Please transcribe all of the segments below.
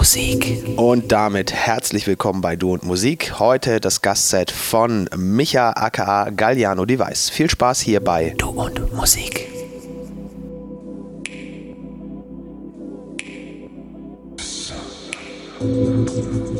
Musik. Und damit herzlich willkommen bei Du und Musik. Heute das Gastset von Micha aka Galliano Device. Viel Spaß hier bei Du und Musik. Musik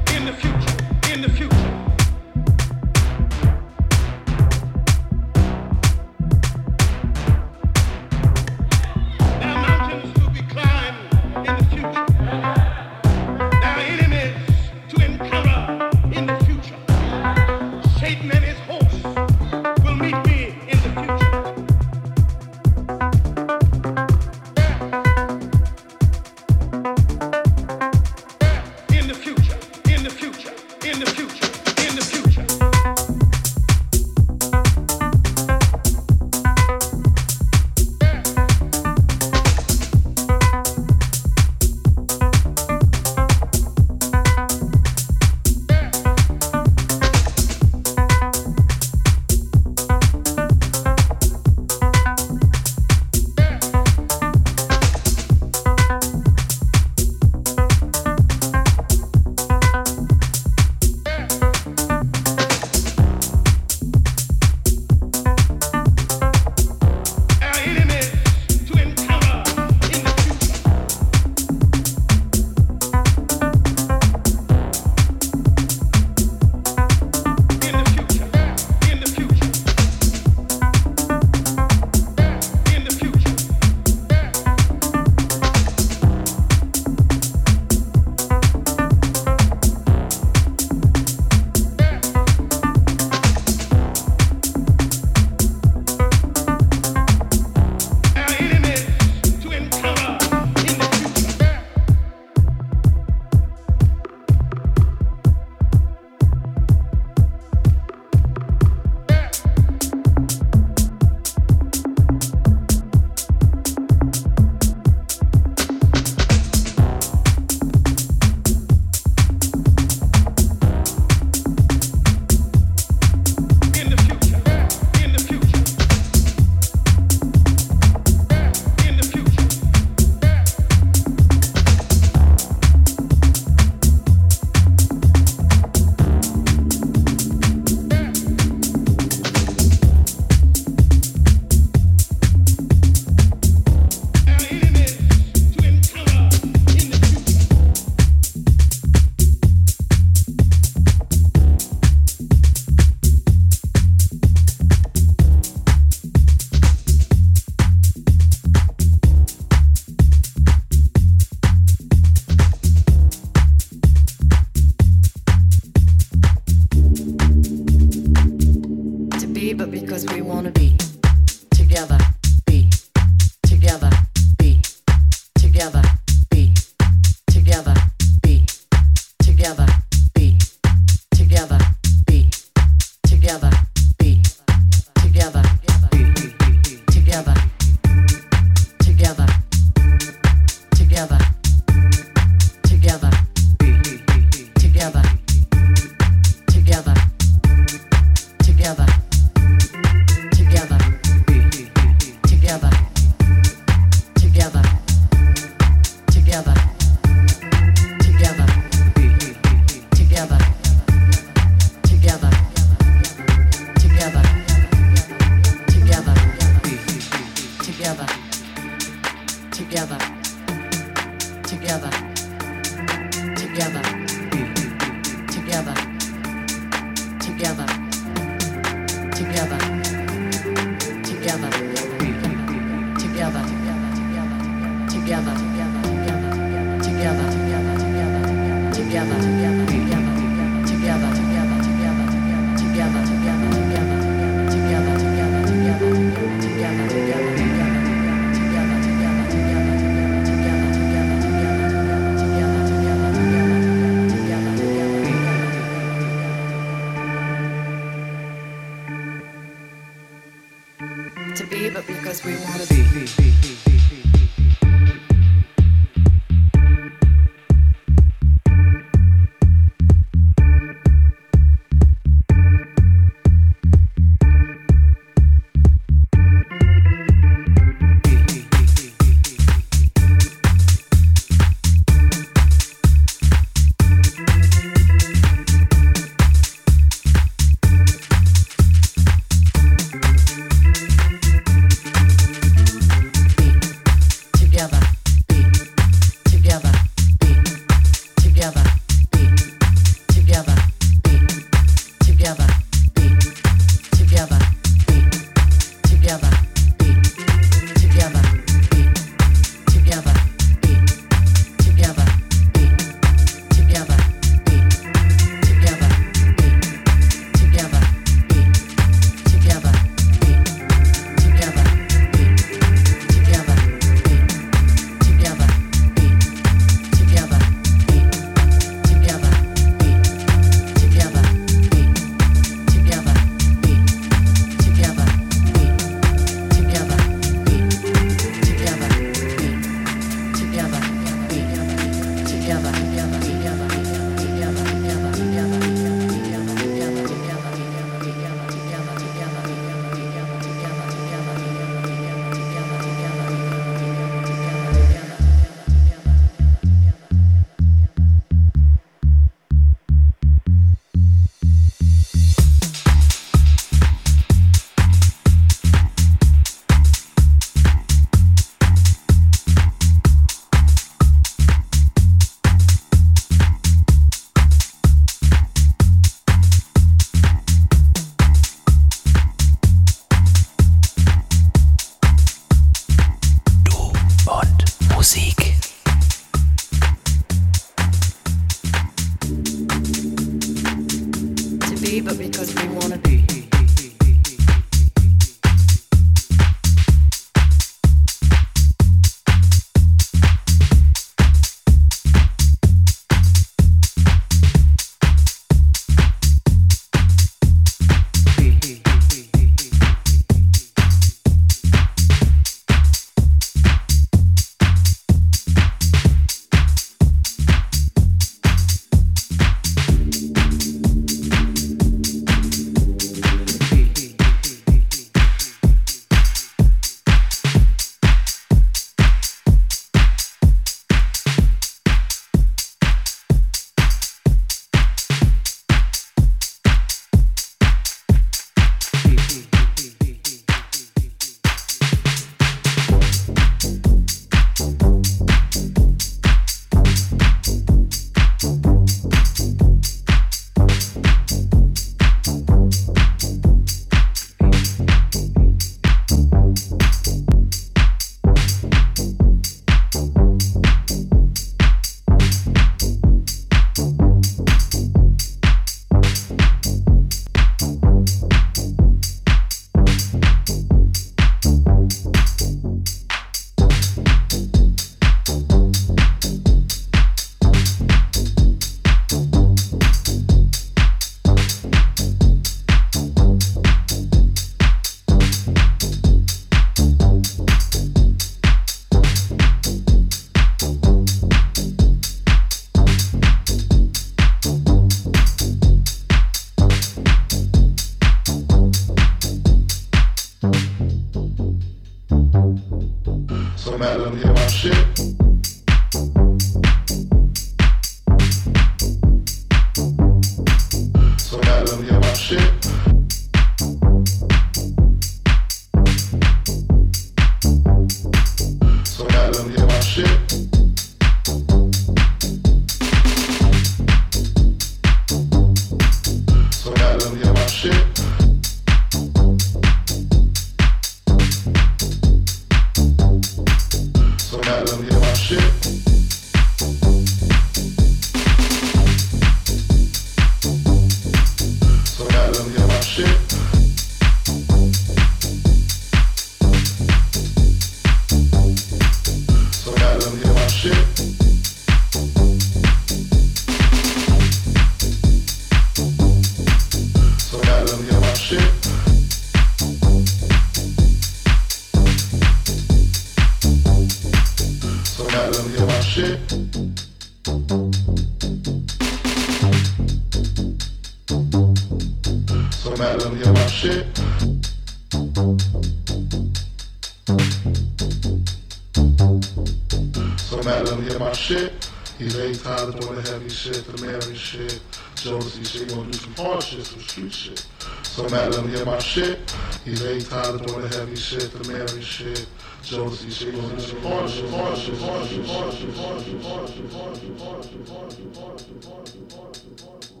shows and shit, gonna do some hard shit, some street shit. So man, let me letting hear my shit. He's ain't tired of doing the heavy shit, the Mary shit. Jonesy shit, gonna do some hard shit, hard shit, hard shit, hard shit, hard shit, hard shit, hard shit, hard shit, hard shit, hard shit, hard shit, hard shit.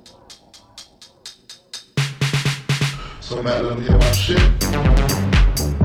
So man, let me letting hear my shit.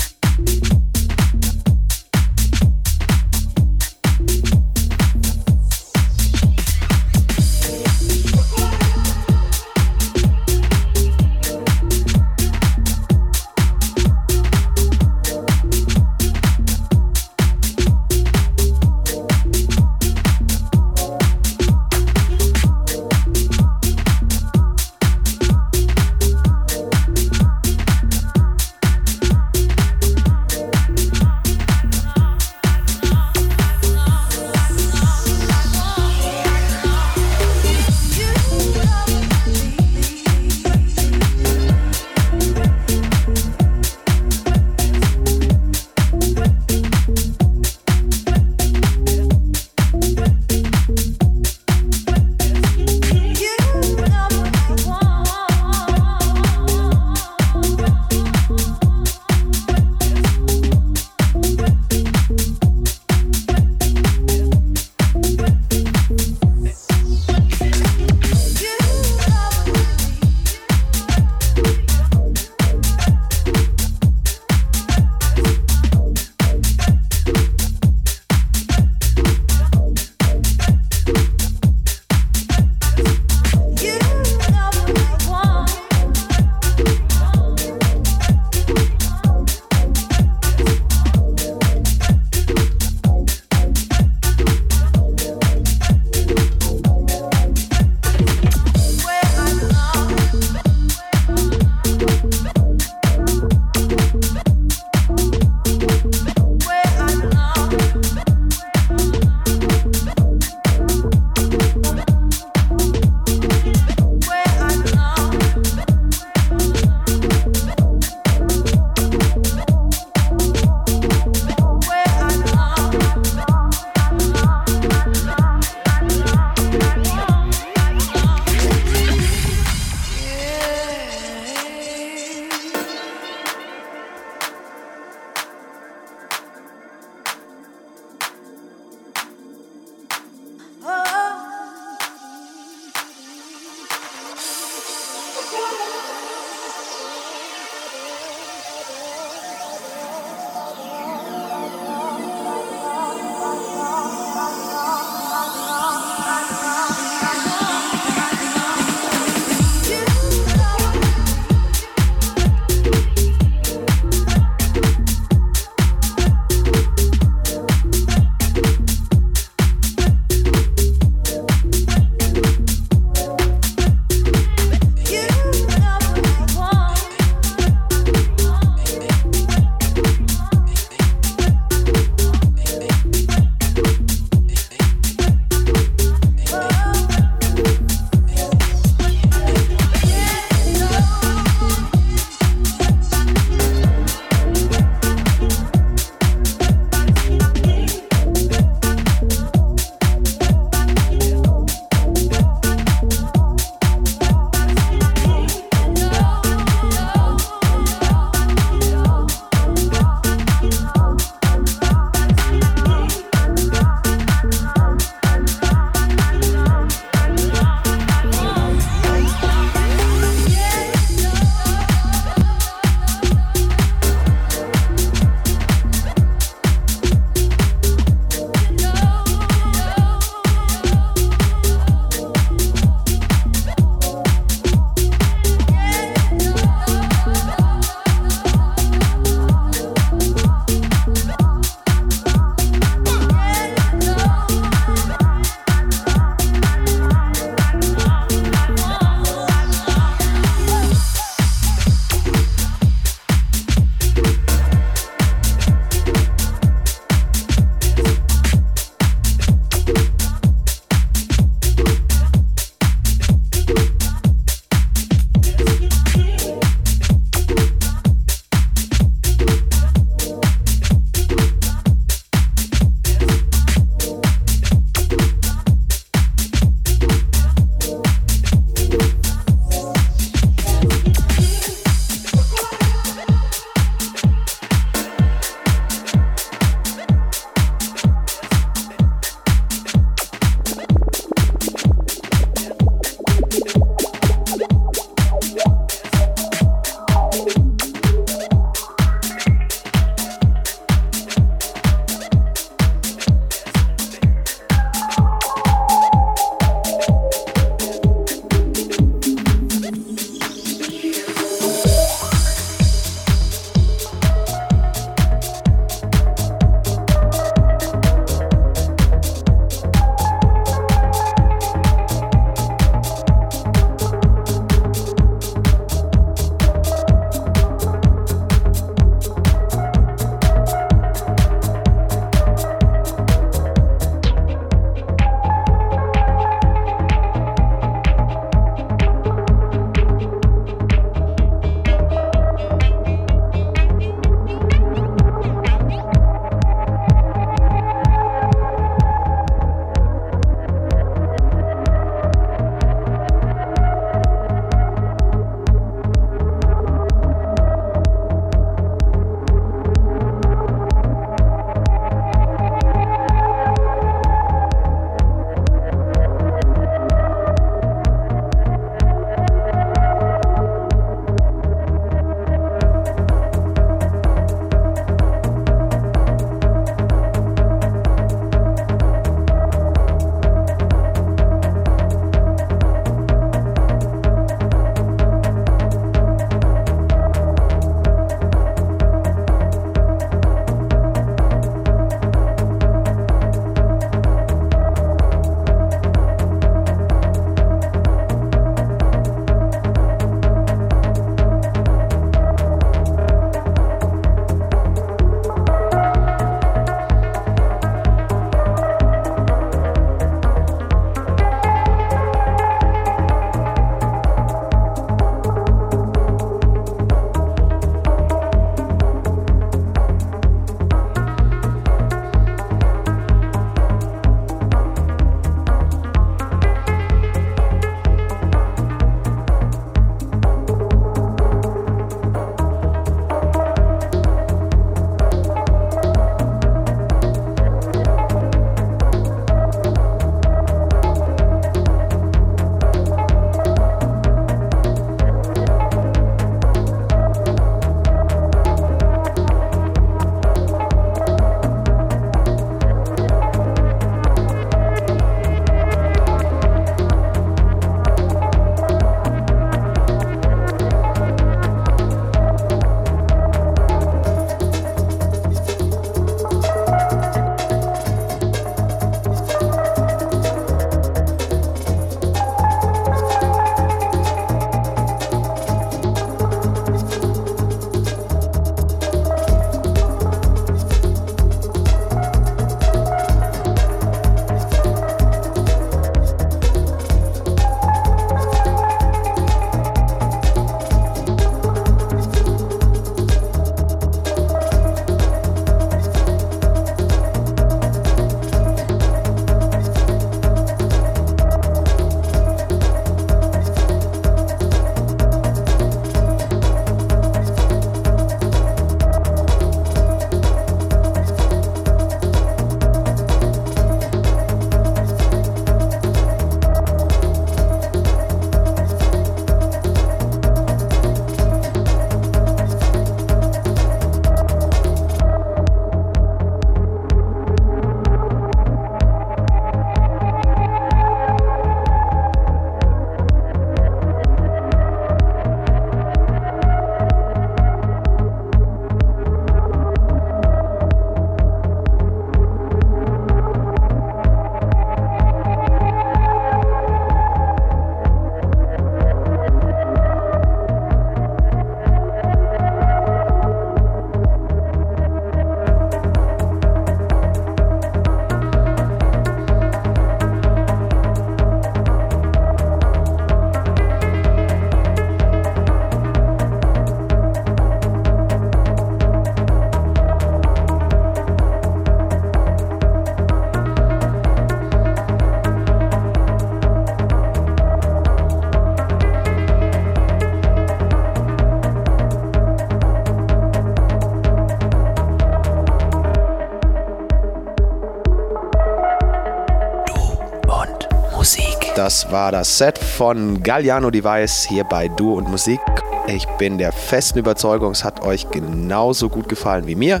War das Set von Galliano Device hier bei Du und Musik. Ich bin der festen Überzeugung, es hat euch genauso gut gefallen wie mir.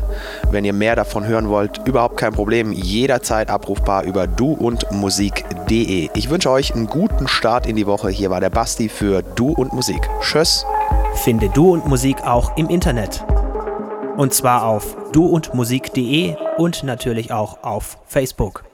Wenn ihr mehr davon hören wollt, überhaupt kein Problem, jederzeit abrufbar über duundmusik.de. Ich wünsche euch einen guten Start in die Woche. Hier war der Basti für Du und Musik. Tschüss. Finde Du und Musik auch im Internet. Und zwar auf duundmusik.de und natürlich auch auf Facebook.